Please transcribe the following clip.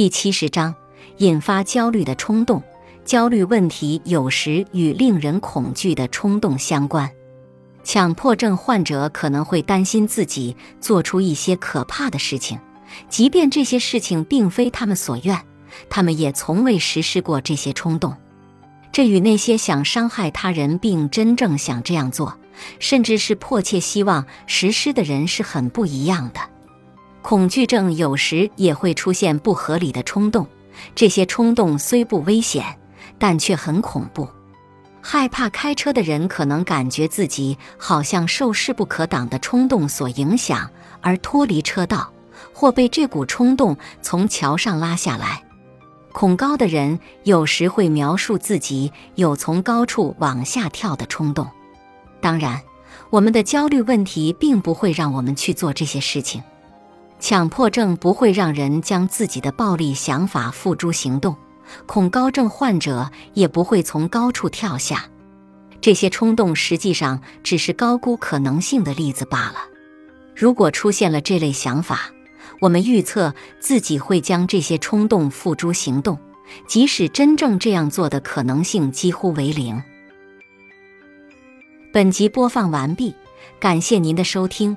第七十章，引发焦虑的冲动。焦虑问题有时与令人恐惧的冲动相关。强迫症患者可能会担心自己做出一些可怕的事情，即便这些事情并非他们所愿，他们也从未实施过这些冲动。这与那些想伤害他人并真正想这样做，甚至是迫切希望实施的人是很不一样的。恐惧症有时也会出现不合理的冲动，这些冲动虽不危险，但却很恐怖。害怕开车的人可能感觉自己好像受势不可挡的冲动所影响，而脱离车道，或被这股冲动从桥上拉下来。恐高的人有时会描述自己有从高处往下跳的冲动。当然，我们的焦虑问题并不会让我们去做这些事情。强迫症不会让人将自己的暴力想法付诸行动，恐高症患者也不会从高处跳下。这些冲动实际上只是高估可能性的例子罢了。如果出现了这类想法，我们预测自己会将这些冲动付诸行动，即使真正这样做的可能性几乎为零。本集播放完毕，感谢您的收听。